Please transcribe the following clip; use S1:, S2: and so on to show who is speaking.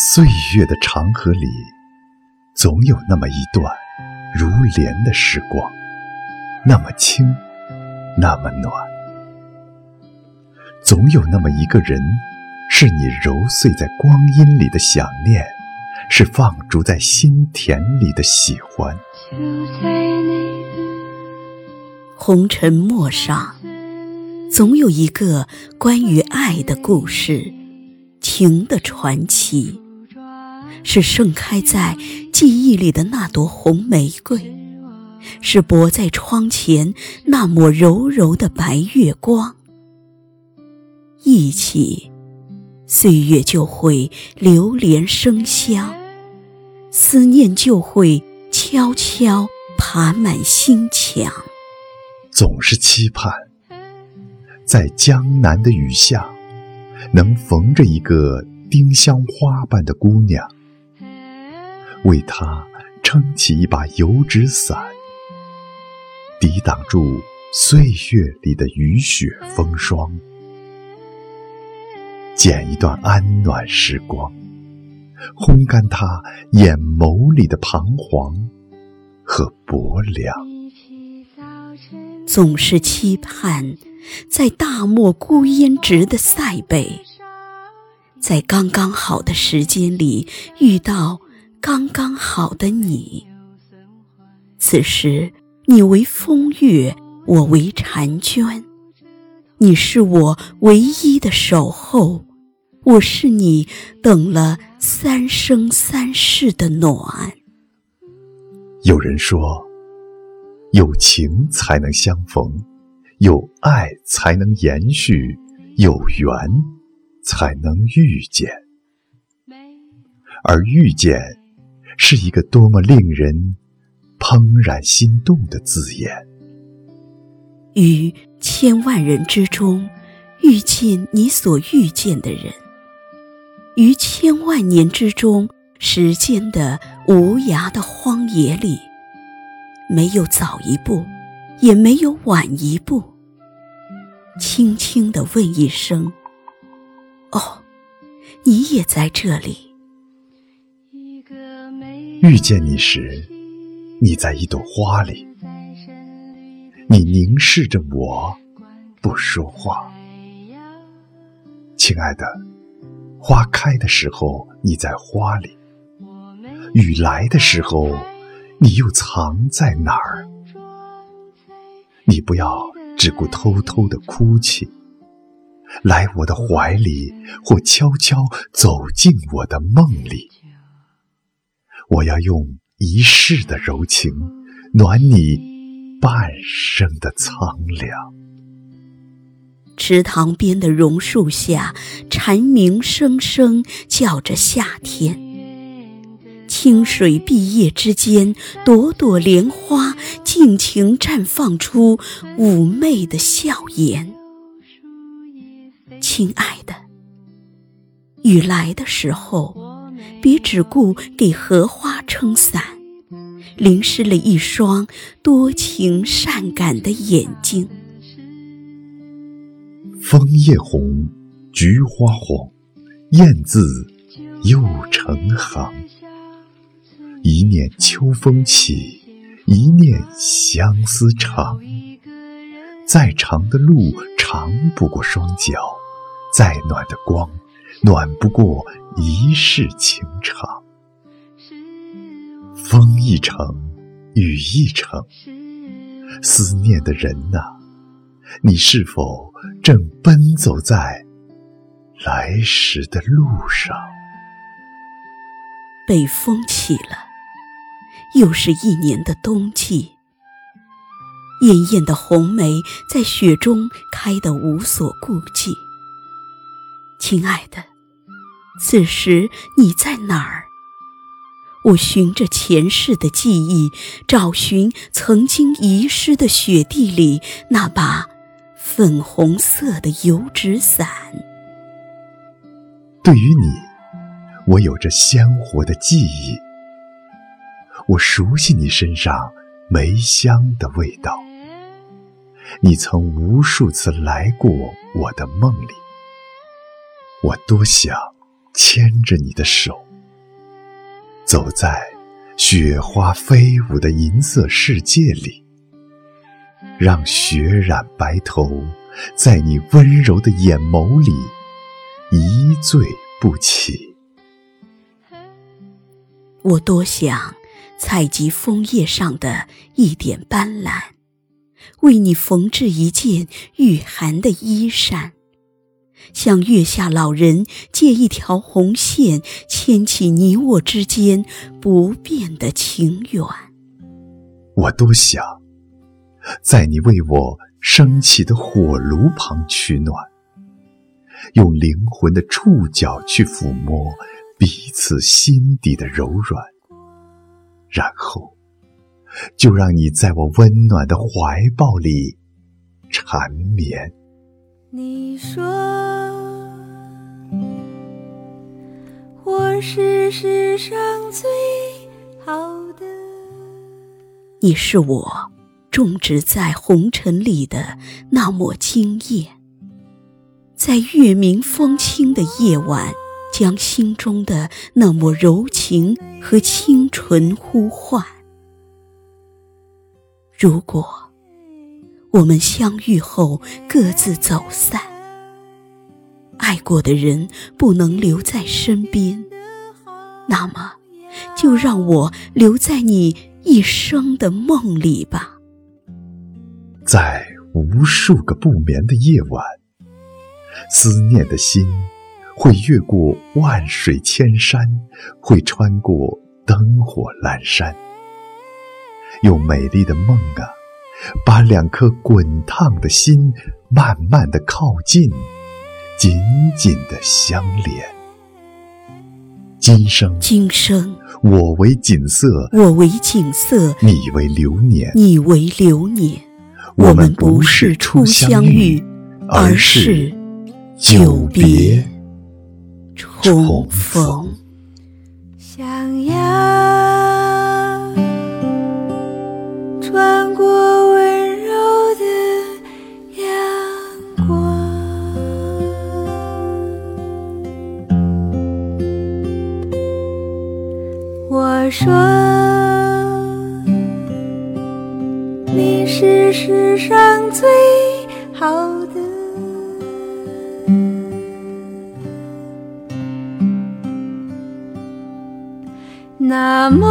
S1: 岁月的长河里，总有那么一段如莲的时光，那么轻，那么暖。总有那么一个人，是你揉碎在光阴里的想念，是放逐在心田里的喜欢。
S2: 红尘陌上，总有一个关于爱的故事，情的传奇，是盛开在记忆里的那朵红玫瑰，是泊在窗前那抹柔柔的白月光。一起，岁月就会流连生香，思念就会悄悄爬满心墙。
S1: 总是期盼，在江南的雨巷，能逢着一个丁香花般的姑娘，为他撑起一把油纸伞，抵挡住岁月里的雨雪风霜，剪一段安暖时光，烘干他眼眸里的彷徨和薄凉。
S2: 总是期盼，在大漠孤烟直的塞北，在刚刚好的时间里遇到刚刚好的你。此时，你为风月，我为婵娟，你是我唯一的守候，我是你等了三生三世的暖。
S1: 有人说。有情才能相逢，有爱才能延续，有缘才能遇见。而遇见，是一个多么令人怦然心动的字眼。
S2: 于千万人之中，遇见你所遇见的人；于千万年之中，时间的无涯的荒野里。没有早一步，也没有晚一步。轻轻地问一声：“哦，你也在这里。”
S1: 遇见你时，你在一朵花里，你凝视着我，不说话。亲爱的，花开的时候你在花里，雨来的时候。你又藏在哪儿？你不要只顾偷偷的哭泣，来我的怀里，或悄悄走进我的梦里。我要用一世的柔情，暖你半生的苍凉。
S2: 池塘边的榕树下，蝉鸣声声叫着夏天。清水碧叶之间，朵朵莲花尽情绽放出妩媚的笑颜。亲爱的，雨来的时候，别只顾给荷花撑伞，淋湿了一双多情善感的眼睛。
S1: 枫叶红，菊花黄，燕字又成行。一念秋风起，一念相思长。再长的路，长不过双脚；再暖的光，暖不过一世情长。风一程，雨一程，思念的人呐，你是否正奔走在来时的路上？
S2: 北风起了。又是一年的冬季，艳艳的红梅在雪中开得无所顾忌。亲爱的，此时你在哪儿？我循着前世的记忆，找寻曾经遗失的雪地里那把粉红色的油纸伞。
S1: 对于你，我有着鲜活的记忆。我熟悉你身上梅香的味道，你曾无数次来过我的梦里，我多想牵着你的手。走在雪花飞舞的银色世界里，让雪染白头，在你温柔的眼眸里一醉不起。
S2: 我多想采集枫叶上的一点斑斓，为你缝制一件御寒的衣衫。向月下老人借一条红线，牵起你我之间不变的情缘。
S1: 我多想在你为我升起的火炉旁取暖，用灵魂的触角去抚摸彼此心底的柔软，然后就让你在我温暖的怀抱里缠绵。
S3: 你说我是世上最好的。
S2: 你是我种植在红尘里的那抹金叶，在月明风清的夜晚，将心中的那抹柔情和清纯呼唤。如果。我们相遇后各自走散，爱过的人不能留在身边，那么就让我留在你一生的梦里吧。
S1: 在无数个不眠的夜晚，思念的心会越过万水千山，会穿过灯火阑珊，用美丽的梦啊。把两颗滚烫的心慢慢的靠近，紧紧的相连。今生，
S2: 今生，
S1: 我为锦瑟，
S2: 我为锦瑟，
S1: 你为流年，
S2: 你为流年。
S1: 我们不是初相遇，而是久别重逢。
S3: 是世上最好的，那么